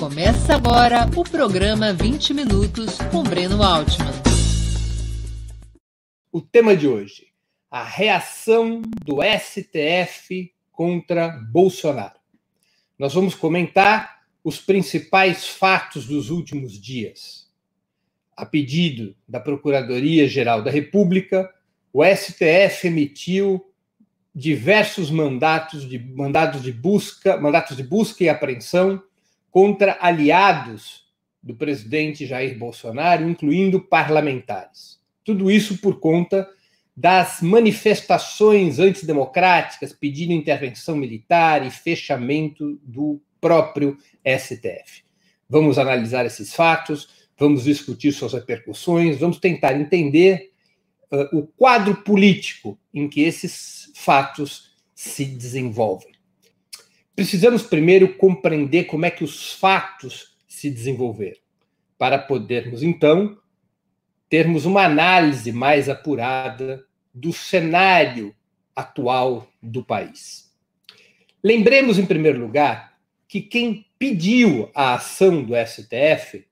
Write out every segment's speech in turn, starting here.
Começa agora o programa 20 Minutos com Breno Altman. O tema de hoje: a reação do STF contra Bolsonaro. Nós vamos comentar os principais fatos dos últimos dias. A pedido da Procuradoria-Geral da República, o STF emitiu diversos mandatos de mandados de busca, mandatos de busca e apreensão contra aliados do presidente Jair Bolsonaro, incluindo parlamentares. Tudo isso por conta das manifestações antidemocráticas pedindo intervenção militar e fechamento do próprio STF. Vamos analisar esses fatos, vamos discutir suas repercussões, vamos tentar entender uh, o quadro político em que esses fatos se desenvolvem. Precisamos primeiro compreender como é que os fatos se desenvolveram, para podermos então termos uma análise mais apurada do cenário atual do país. Lembremos, em primeiro lugar, que quem pediu a ação do STF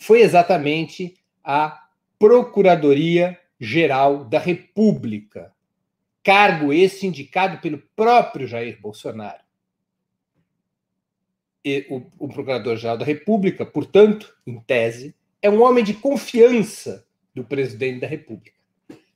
foi exatamente a Procuradoria Geral da República, cargo esse indicado pelo próprio Jair Bolsonaro o, o Procurador-Geral da República, portanto, em tese, é um homem de confiança do presidente da República.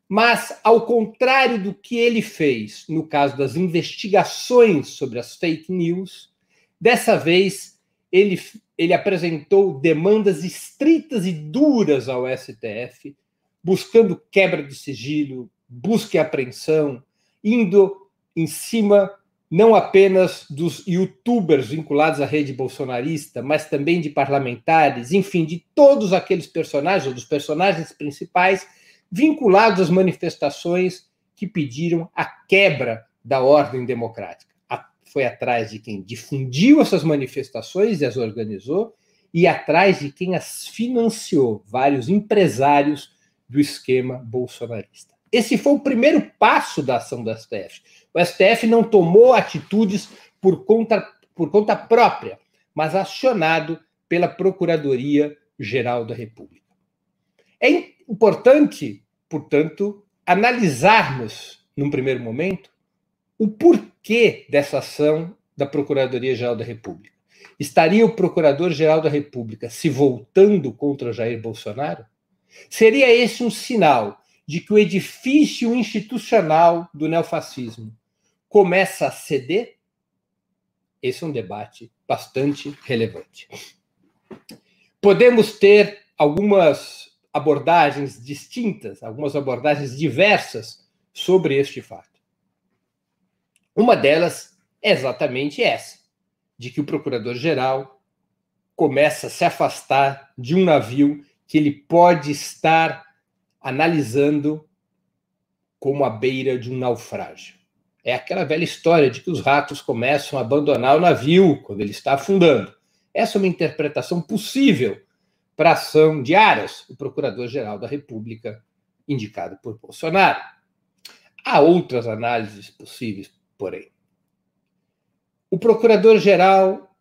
Mas, ao contrário do que ele fez no caso das investigações sobre as fake news, dessa vez ele, ele apresentou demandas estritas e duras ao STF, buscando quebra de sigilo, busca e apreensão, indo em cima não apenas dos youtubers vinculados à rede bolsonarista, mas também de parlamentares, enfim, de todos aqueles personagens, ou dos personagens principais, vinculados às manifestações que pediram a quebra da ordem democrática. Foi atrás de quem difundiu essas manifestações e as organizou, e atrás de quem as financiou, vários empresários do esquema bolsonarista. Esse foi o primeiro passo da ação do STF o STF não tomou atitudes por conta, por conta própria, mas acionado pela Procuradoria-Geral da República. É importante, portanto, analisarmos, num primeiro momento, o porquê dessa ação da Procuradoria-Geral da República. Estaria o Procurador-Geral da República se voltando contra Jair Bolsonaro? Seria esse um sinal de que o edifício institucional do neofascismo começa a ceder? Esse é um debate bastante relevante. Podemos ter algumas abordagens distintas, algumas abordagens diversas sobre este fato. Uma delas é exatamente essa, de que o procurador-geral começa a se afastar de um navio que ele pode estar analisando como a beira de um naufrágio. É aquela velha história de que os ratos começam a abandonar o navio quando ele está afundando. Essa é uma interpretação possível para a ação de Aras, o Procurador-Geral da República, indicado por Bolsonaro. Há outras análises possíveis, porém. O Procurador-Geral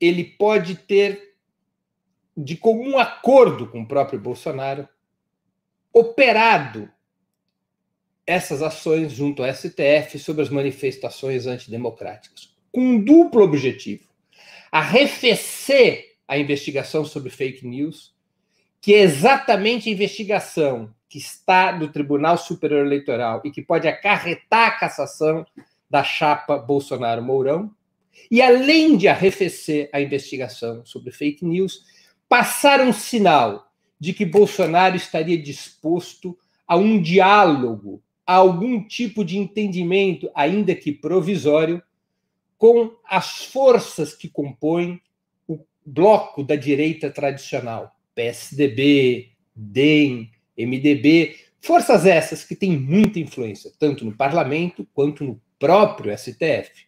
ele pode ter, de comum acordo com o próprio Bolsonaro, operado essas ações junto ao STF sobre as manifestações antidemocráticas, com um duplo objetivo: arrefecer a investigação sobre fake news, que é exatamente a investigação que está no Tribunal Superior Eleitoral e que pode acarretar a cassação da chapa Bolsonaro-Mourão, e além de arrefecer a investigação sobre fake news, passar um sinal de que Bolsonaro estaria disposto a um diálogo algum tipo de entendimento, ainda que provisório, com as forças que compõem o bloco da direita tradicional, PSDB, DEM, MDB, forças essas que têm muita influência, tanto no parlamento quanto no próprio STF.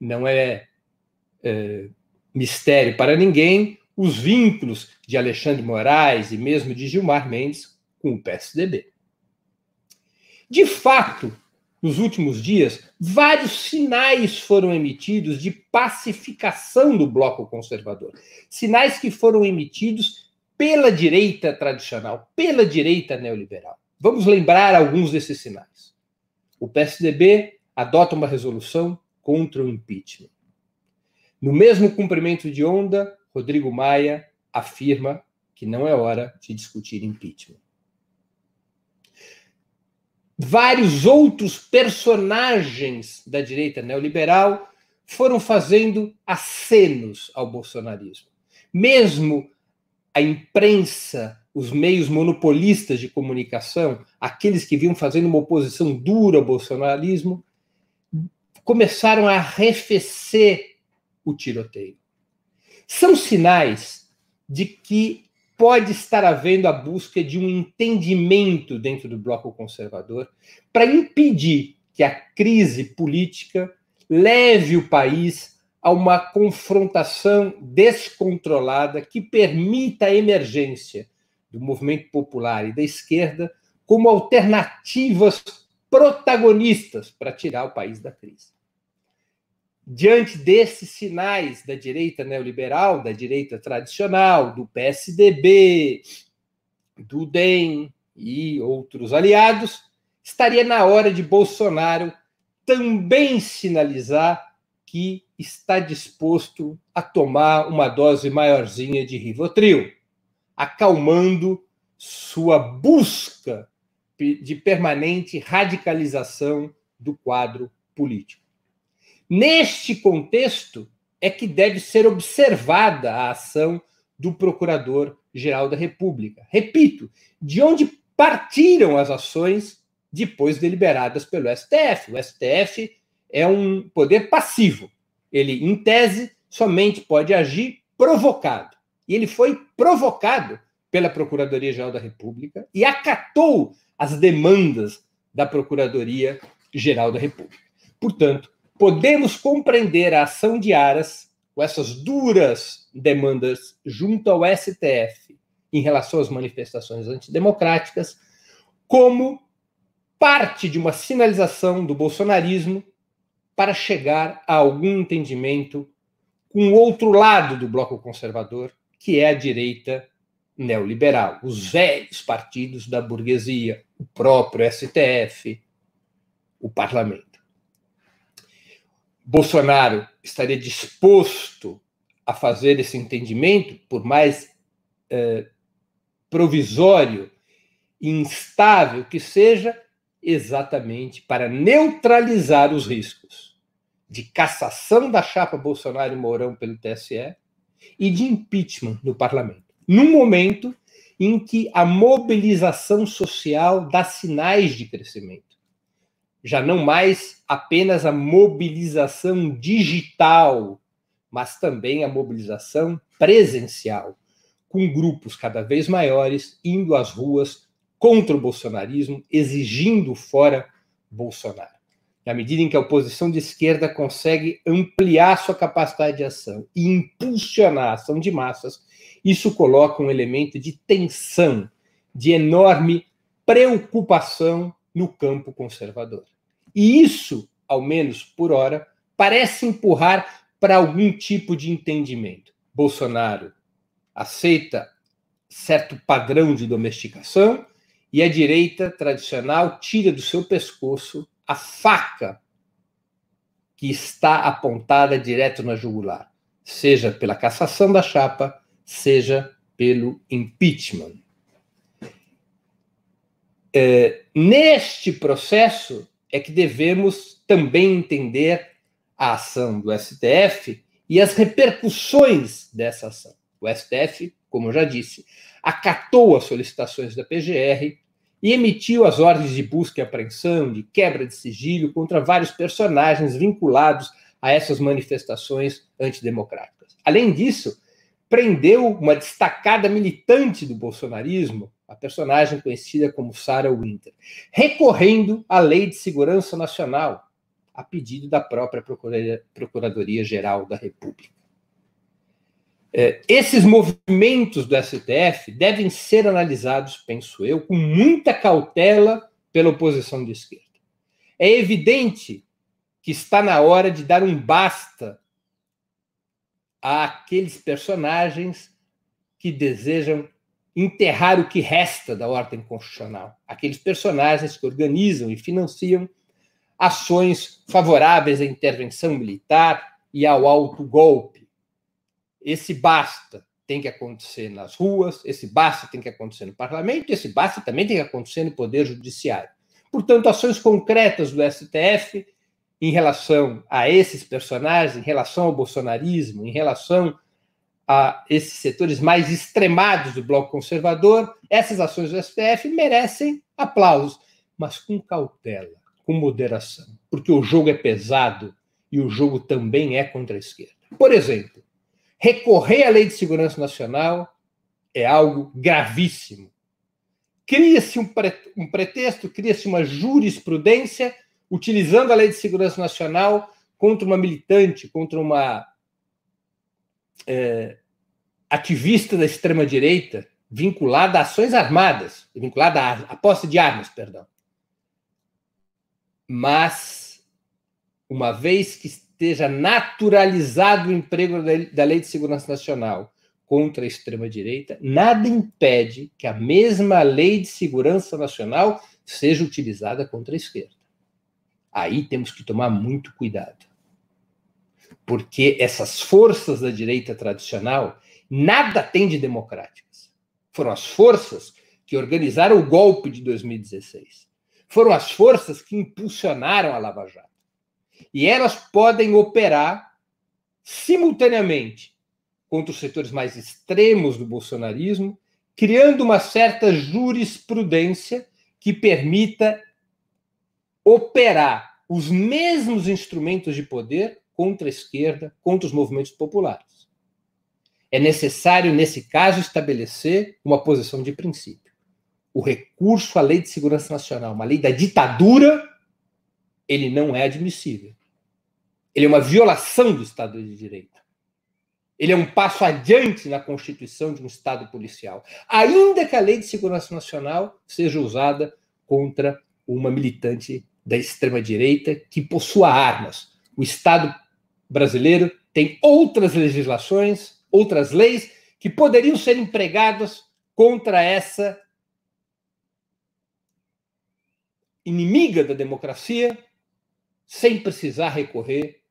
Não é, é mistério para ninguém os vínculos de Alexandre Moraes e mesmo de Gilmar Mendes com o PSDB. De fato, nos últimos dias, vários sinais foram emitidos de pacificação do bloco conservador. Sinais que foram emitidos pela direita tradicional, pela direita neoliberal. Vamos lembrar alguns desses sinais. O PSDB adota uma resolução contra o impeachment. No mesmo cumprimento de onda, Rodrigo Maia afirma que não é hora de discutir impeachment vários outros personagens da direita neoliberal foram fazendo acenos ao bolsonarismo. Mesmo a imprensa, os meios monopolistas de comunicação, aqueles que vinham fazendo uma oposição dura ao bolsonarismo, começaram a arrefecer o tiroteio. São sinais de que pode estar havendo a busca de um entendimento dentro do bloco conservador para impedir que a crise política leve o país a uma confrontação descontrolada que permita a emergência do movimento popular e da esquerda como alternativas protagonistas para tirar o país da crise diante desses sinais da direita neoliberal, da direita tradicional, do PSDB, do DEM e outros aliados, estaria na hora de Bolsonaro também sinalizar que está disposto a tomar uma dose maiorzinha de Rivotril, acalmando sua busca de permanente radicalização do quadro político. Neste contexto é que deve ser observada a ação do Procurador-Geral da República. Repito, de onde partiram as ações depois deliberadas pelo STF. O STF é um poder passivo. Ele, em tese, somente pode agir provocado. E ele foi provocado pela Procuradoria-Geral da República e acatou as demandas da Procuradoria-Geral da República. Portanto, podemos compreender a ação de Aras com essas duras demandas junto ao STF em relação às manifestações antidemocráticas como parte de uma sinalização do bolsonarismo para chegar a algum entendimento com o outro lado do bloco conservador, que é a direita neoliberal, os velhos partidos da burguesia, o próprio STF, o parlamento. Bolsonaro estaria disposto a fazer esse entendimento, por mais eh, provisório e instável que seja, exatamente para neutralizar os riscos de cassação da chapa Bolsonaro e Mourão pelo TSE e de impeachment no parlamento. Num momento em que a mobilização social dá sinais de crescimento já não mais apenas a mobilização digital, mas também a mobilização presencial, com grupos cada vez maiores indo às ruas contra o bolsonarismo, exigindo fora Bolsonaro. Na medida em que a oposição de esquerda consegue ampliar sua capacidade de ação e impulsionar a ação de massas, isso coloca um elemento de tensão, de enorme preocupação no campo conservador. E isso, ao menos por hora, parece empurrar para algum tipo de entendimento. Bolsonaro aceita certo padrão de domesticação e a direita tradicional tira do seu pescoço a faca que está apontada direto na jugular, seja pela cassação da chapa, seja pelo impeachment. É, neste processo é que devemos também entender a ação do STF e as repercussões dessa ação. O STF, como eu já disse, acatou as solicitações da PGR e emitiu as ordens de busca e apreensão, de quebra de sigilo contra vários personagens vinculados a essas manifestações antidemocráticas. Além disso, prendeu uma destacada militante do bolsonarismo, a personagem conhecida como Sarah Winter, recorrendo à Lei de Segurança Nacional, a pedido da própria Procuradoria-Geral da República. É, esses movimentos do STF devem ser analisados, penso eu, com muita cautela pela oposição de esquerda. É evidente que está na hora de dar um basta àqueles personagens que desejam enterrar o que resta da ordem constitucional, aqueles personagens que organizam e financiam ações favoráveis à intervenção militar e ao autogolpe. Esse basta tem que acontecer nas ruas, esse basta tem que acontecer no parlamento, esse basta também tem que acontecer no poder judiciário. Portanto, ações concretas do STF em relação a esses personagens, em relação ao bolsonarismo, em relação a esses setores mais extremados do bloco conservador, essas ações do STF merecem aplausos, mas com cautela, com moderação, porque o jogo é pesado e o jogo também é contra a esquerda. Por exemplo, recorrer à Lei de Segurança Nacional é algo gravíssimo. Cria-se um, pretexto, cria-se uma jurisprudência utilizando a Lei de Segurança Nacional contra uma militante, contra uma é, ativista da extrema-direita vinculada a ações armadas, vinculada à, à posse de armas, perdão. Mas, uma vez que esteja naturalizado o emprego da Lei de Segurança Nacional contra a extrema-direita, nada impede que a mesma Lei de Segurança Nacional seja utilizada contra a esquerda. Aí temos que tomar muito cuidado. Porque essas forças da direita tradicional nada têm de democráticas. Foram as forças que organizaram o golpe de 2016. Foram as forças que impulsionaram a Lava Jato. E elas podem operar simultaneamente contra os setores mais extremos do bolsonarismo, criando uma certa jurisprudência que permita operar os mesmos instrumentos de poder contra a esquerda, contra os movimentos populares. É necessário, nesse caso, estabelecer uma posição de princípio. O recurso à Lei de Segurança Nacional, uma lei da ditadura, ele não é admissível. Ele é uma violação do Estado de Direito. Ele é um passo adiante na constituição de um Estado policial, ainda que a Lei de Segurança Nacional seja usada contra uma militante da extrema-direita que possua armas. O Estado brasileiro tem outras legislações, outras leis que poderiam ser empregadas contra essa inimiga da democracia, sem precisar recorrer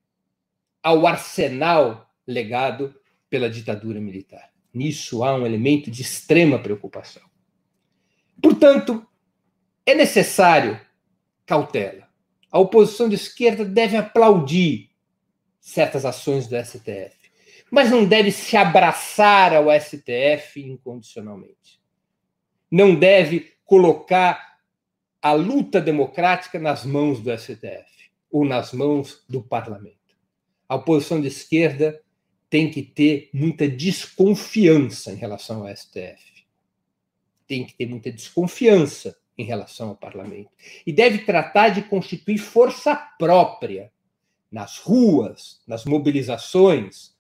ao arsenal legado pela ditadura militar. Nisso há um elemento de extrema preocupação. Portanto, é necessário cautela. A oposição de esquerda deve aplaudir certas ações do STF, mas não deve se abraçar ao STF incondicionalmente. Não deve colocar a luta democrática nas mãos do STF ou nas mãos do parlamento. A oposição de esquerda tem que ter muita desconfiança em relação ao STF. Tem que ter muita desconfiança em relação ao parlamento. E deve tratar de constituir força própria nas ruas, nas mobilizações,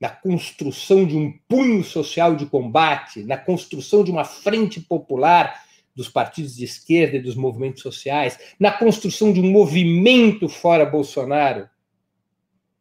na construção de um punho social de combate, na construção de uma frente popular dos partidos de esquerda e dos movimentos sociais, na construção de um movimento fora Bolsonaro,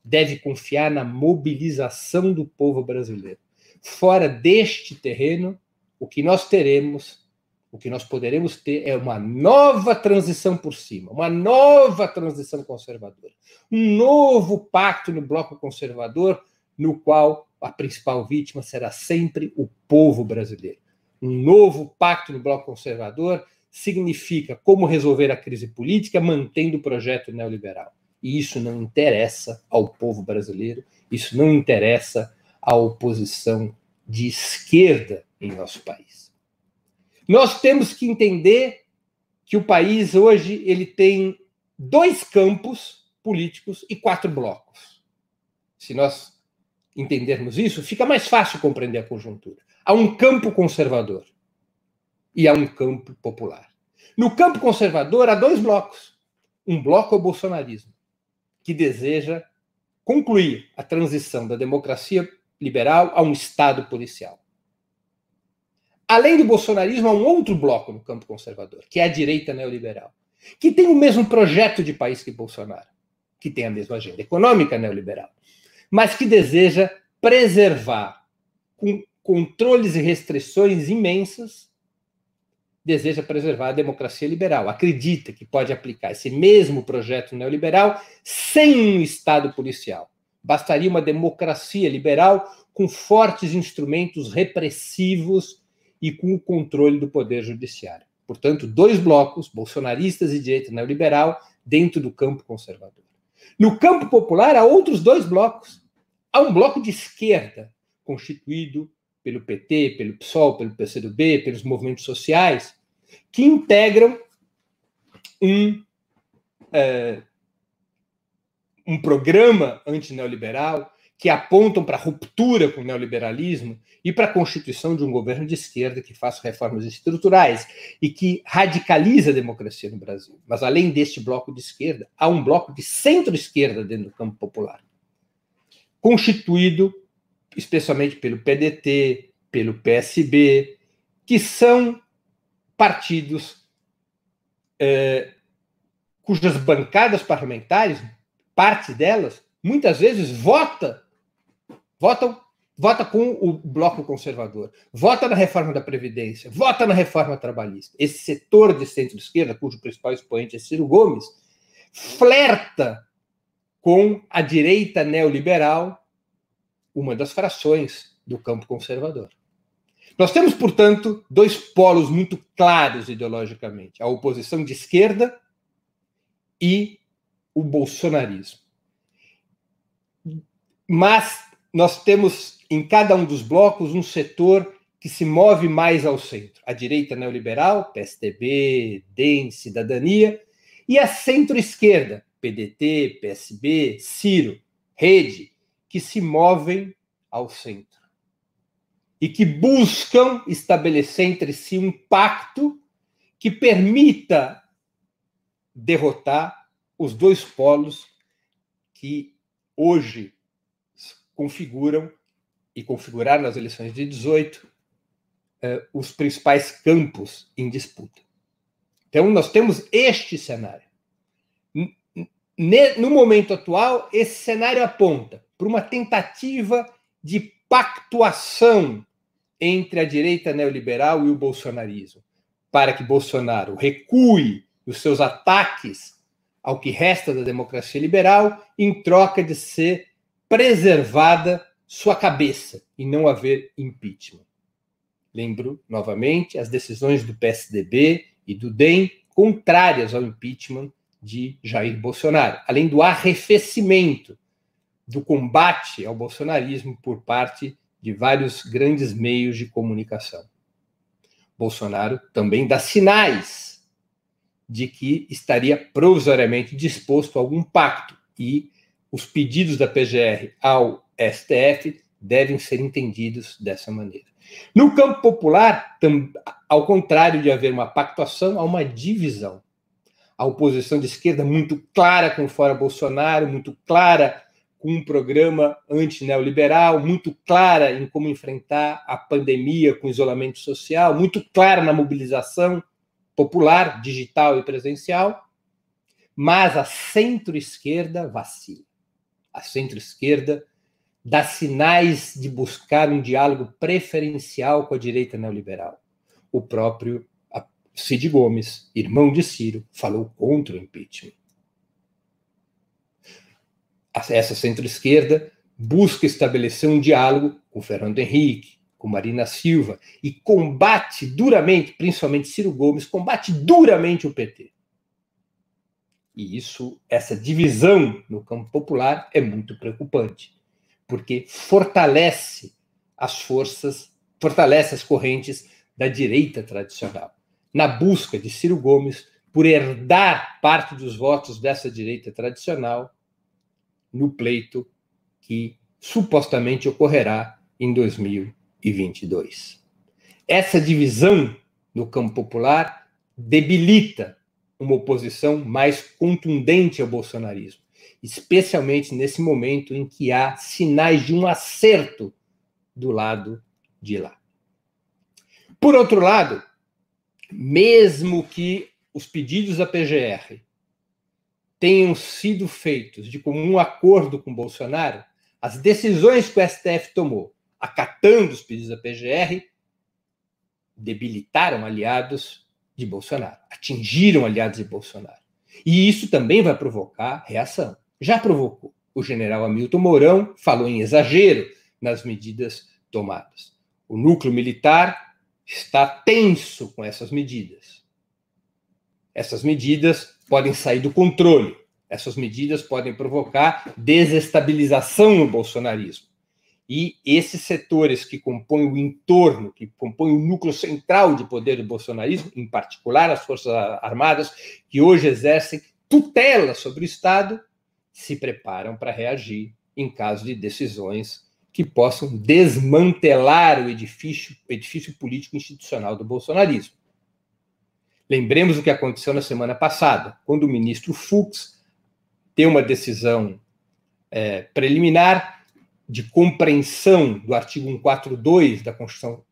deve confiar na mobilização do povo brasileiro. Fora deste terreno, o que nós teremos o que nós poderemos ter é uma nova transição por cima, uma nova transição conservadora, um novo pacto no bloco conservador, no qual a principal vítima será sempre o povo brasileiro. Um novo pacto no bloco conservador significa como resolver a crise política mantendo o projeto neoliberal. E isso não interessa ao povo brasileiro, isso não interessa à oposição de esquerda em nosso país. Nós temos que entender que o país hoje ele tem dois campos políticos e quatro blocos. Se nós entendermos isso, fica mais fácil compreender a conjuntura. Há um campo conservador e há um campo popular. No campo conservador há dois blocos. Um bloco é o bolsonarismo, que deseja concluir a transição da democracia liberal a um Estado policial. Além do bolsonarismo, há um outro bloco no campo conservador, que é a direita neoliberal, que tem o mesmo projeto de país que Bolsonaro, que tem a mesma agenda econômica neoliberal, mas que deseja preservar com controles e restrições imensas, deseja preservar a democracia liberal. Acredita que pode aplicar esse mesmo projeto neoliberal sem um Estado policial. Bastaria uma democracia liberal com fortes instrumentos repressivos e com o controle do poder judiciário. Portanto, dois blocos, bolsonaristas e direita neoliberal, dentro do campo conservador. No campo popular, há outros dois blocos. Há um bloco de esquerda, constituído pelo PT, pelo PSOL, pelo PCdoB, pelos movimentos sociais, que integram um, é, um programa antineoliberal que apontam para a ruptura com o neoliberalismo e para a constituição de um governo de esquerda que faça reformas estruturais e que radicaliza a democracia no Brasil. Mas além deste bloco de esquerda, há um bloco de centro-esquerda dentro do campo popular, constituído especialmente pelo PDT, pelo PSB, que são partidos eh, cujas bancadas parlamentares, parte delas, muitas vezes vota votam, vota com o bloco conservador, vota na reforma da Previdência, vota na reforma trabalhista. Esse setor de centro-esquerda, cujo principal expoente é Ciro Gomes, flerta com a direita neoliberal, uma das frações do campo conservador. Nós temos, portanto, dois polos muito claros ideologicamente: a oposição de esquerda e o bolsonarismo. Mas nós temos em cada um dos blocos um setor que se move mais ao centro. A direita neoliberal, PSDB, DEM, Cidadania, e a centro-esquerda, PDT, PSB, Ciro, Rede, que se movem ao centro. E que buscam estabelecer entre si um pacto que permita derrotar os dois polos que hoje configuram e configuraram nas eleições de 18 eh, os principais campos em disputa. Então, nós temos este cenário. No momento atual, esse cenário aponta para uma tentativa de pactuação entre a direita neoliberal e o bolsonarismo, para que Bolsonaro recue os seus ataques ao que resta da democracia liberal, em troca de ser preservada sua cabeça e não haver impeachment. Lembro novamente as decisões do PSDB e do DEM contrárias ao impeachment de Jair Bolsonaro, além do arrefecimento do combate ao bolsonarismo por parte de vários grandes meios de comunicação. Bolsonaro também dá sinais de que estaria provisoriamente disposto a algum pacto e os pedidos da PGR ao STF devem ser entendidos dessa maneira. No campo popular, ao contrário de haver uma pactuação, há uma divisão. A oposição de esquerda muito clara com fora Bolsonaro, muito clara com um programa antineoliberal, muito clara em como enfrentar a pandemia com isolamento social, muito clara na mobilização popular, digital e presencial, mas a centro-esquerda vacila a centro-esquerda, dá sinais de buscar um diálogo preferencial com a direita neoliberal. O próprio Cid Gomes, irmão de Ciro, falou contra o impeachment. Essa centro-esquerda busca estabelecer um diálogo com Fernando Henrique, com Marina Silva e combate duramente, principalmente Ciro Gomes, combate duramente o PT. E isso, essa divisão no campo popular é muito preocupante, porque fortalece as forças, fortalece as correntes da direita tradicional, na busca de Ciro Gomes por herdar parte dos votos dessa direita tradicional no pleito que supostamente ocorrerá em 2022. Essa divisão no campo popular debilita uma oposição mais contundente ao bolsonarismo, especialmente nesse momento em que há sinais de um acerto do lado de lá. Por outro lado, mesmo que os pedidos da PGR tenham sido feitos de comum acordo com Bolsonaro, as decisões que o STF tomou, acatando os pedidos da PGR, debilitaram aliados de Bolsonaro, atingiram aliados de Bolsonaro. E isso também vai provocar reação. Já provocou. O general Hamilton Mourão falou em exagero nas medidas tomadas. O núcleo militar está tenso com essas medidas. Essas medidas podem sair do controle. Essas medidas podem provocar desestabilização no bolsonarismo. E esses setores que compõem o entorno, que compõem o núcleo central de poder do bolsonarismo, em particular as Forças Armadas, que hoje exercem tutela sobre o Estado, se preparam para reagir em caso de decisões que possam desmantelar o edifício, edifício político institucional do bolsonarismo. Lembremos o que aconteceu na semana passada, quando o ministro Fux deu uma decisão é, preliminar de compreensão do artigo 142 da Constituição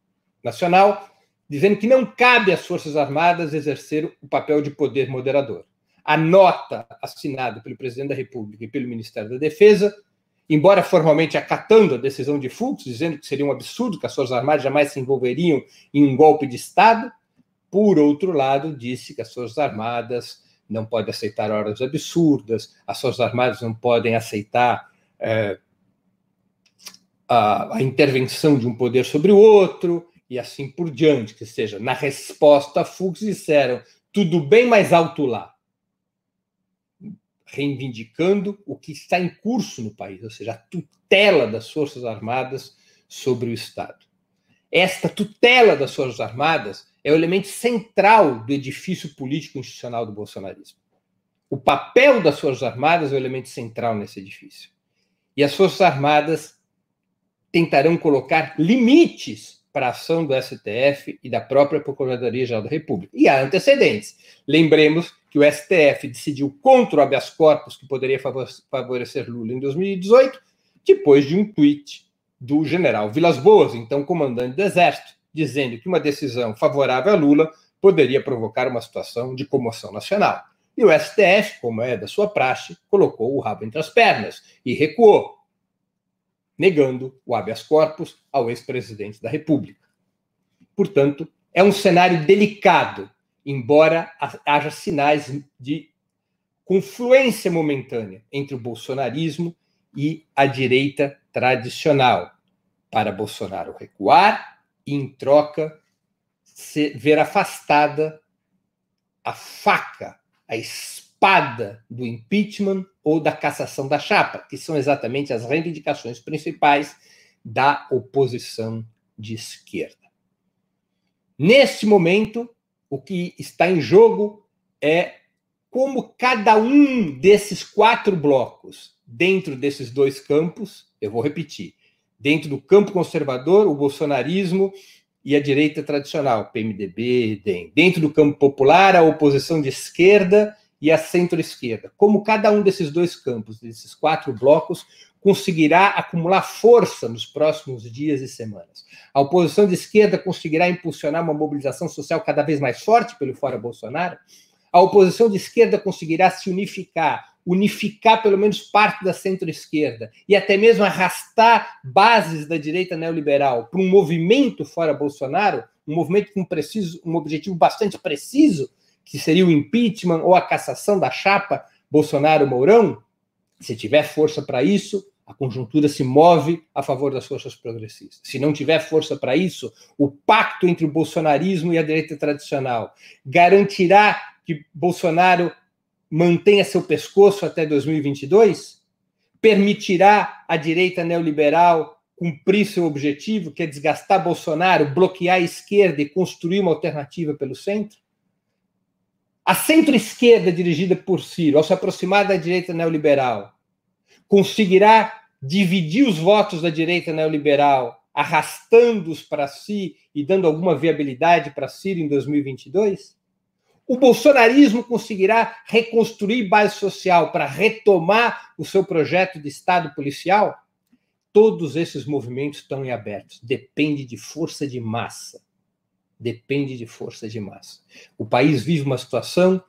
Nacional, dizendo que não cabe às Forças Armadas exercer o papel de poder moderador. A nota assinada pelo presidente da República e pelo Ministério da Defesa, embora formalmente acatando a decisão de Fux, dizendo que seria um absurdo que as Forças Armadas jamais se envolveriam em um golpe de Estado, por outro lado, disse que as Forças Armadas não podem aceitar ordens absurdas, as Forças Armadas não podem aceitar é, a, a, intervenção de um poder sobre o outro, e assim por diante. Que seja, na resposta a Fux, disseram tudo bem mais alto lá, reivindicando o que está em curso no país, ou seja, a tutela das Forças Armadas sobre o Estado. Esta tutela das Forças Armadas é o elemento central do edifício político institucional do bolsonarismo. O papel das Forças Armadas é o elemento central nesse edifício. E as Forças Armadas tentarão colocar limites para a ação do STF e da própria Procuradoria-Geral da República. E há antecedentes. Lembremos que o STF decidiu contra o habeas corpus que poderia favorecer Lula em 2018, depois de um tweet do general Vilas Boas, então comandante do Exército, dizendo que uma decisão favorável a Lula poderia provocar uma situação de comoção nacional. E o STF, como é da sua praxe, colocou o rabo entre as pernas e recuou, negando o habeas corpus ao ex-presidente da República. Portanto, é um cenário delicado, embora haja sinais de confluência momentânea entre o bolsonarismo e a direita tradicional, para Bolsonaro recuar e, em troca, ver afastada a faca, a espada do impeachment ou da cassação da chapa, que são exatamente as reivindicações principais da oposição de esquerda. Neste momento, o que está em jogo é como cada um desses quatro blocos, dentro desses dois campos, eu vou repetir, dentro do campo conservador, o bolsonarismo e a direita tradicional, PMDB, DEM. Dentro do campo popular, a oposição de esquerda e a centro-esquerda. Como cada um desses dois campos, desses quatro blocos, conseguirá acumular força nos próximos dias e semanas. A oposição de esquerda conseguirá impulsionar uma mobilização social cada vez mais forte pelo fora Bolsonaro. A oposição de esquerda conseguirá se unificar unificar pelo menos parte da centro-esquerda e até mesmo arrastar bases da direita neoliberal para um movimento fora Bolsonaro, um movimento com preciso, um objetivo bastante preciso, que seria o impeachment ou a cassação da chapa Bolsonaro-Mourão, se tiver força para isso, a conjuntura se move a favor das forças progressistas. Se não tiver força para isso, o pacto entre o bolsonarismo e a direita tradicional garantirá que Bolsonaro mantenha seu pescoço até 2022? Permitirá à direita neoliberal cumprir seu objetivo, que é desgastar Bolsonaro, bloquear a esquerda e construir uma alternativa pelo centro? A centro-esquerda, dirigida por Ciro, ao se aproximar da direita neoliberal, conseguirá dividir os votos da direita neoliberal, arrastando-os para si e dando alguma viabilidade para Ciro em 2022? O bolsonarismo conseguirá reconstruir base social para retomar o seu projeto de Estado policial? Todos esses movimentos estão em aberto. Depende de força de massa. Depende de força de massa. O país vive uma situação,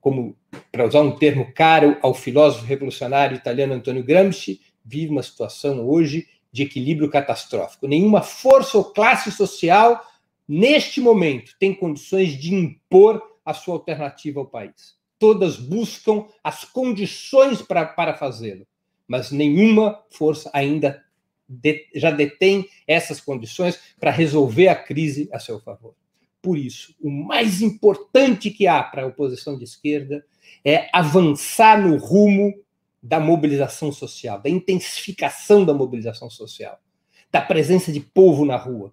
como para usar um termo caro ao filósofo revolucionário italiano Antonio Gramsci, vive uma situação hoje de equilíbrio catastrófico. Nenhuma força ou classe social, neste momento, tem condições de impor a sua alternativa ao país. Todas buscam as condições pra, para fazê-lo, mas nenhuma força ainda de, já detém essas condições para resolver a crise a seu favor. Por isso, o mais importante que há para a oposição de esquerda é avançar no rumo da mobilização social, da intensificação da mobilização social, da presença de povo na rua,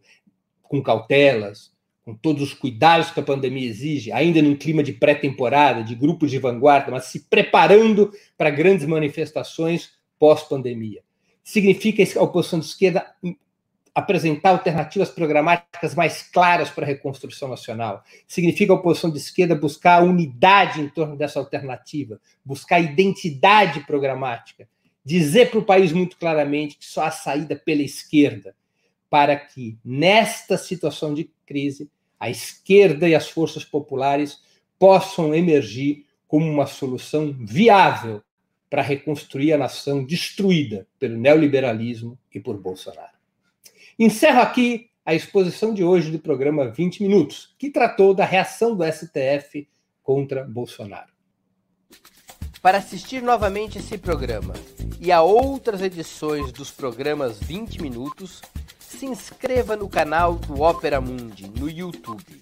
com cautelas, com todos os cuidados que a pandemia exige, ainda num clima de pré-temporada, de grupos de vanguarda, mas se preparando para grandes manifestações pós-pandemia. Significa a oposição de esquerda apresentar alternativas programáticas mais claras para a reconstrução nacional. Significa a oposição de esquerda buscar unidade em torno dessa alternativa, buscar identidade programática, dizer para o país muito claramente que só há saída pela esquerda, para que, nesta situação de crise, a esquerda e as forças populares possam emergir como uma solução viável para reconstruir a nação destruída pelo neoliberalismo e por Bolsonaro. Encerro aqui a exposição de hoje do programa 20 Minutos, que tratou da reação do STF contra Bolsonaro. Para assistir novamente esse programa e a outras edições dos programas 20 Minutos, se inscreva no canal do Opera Mundi no YouTube.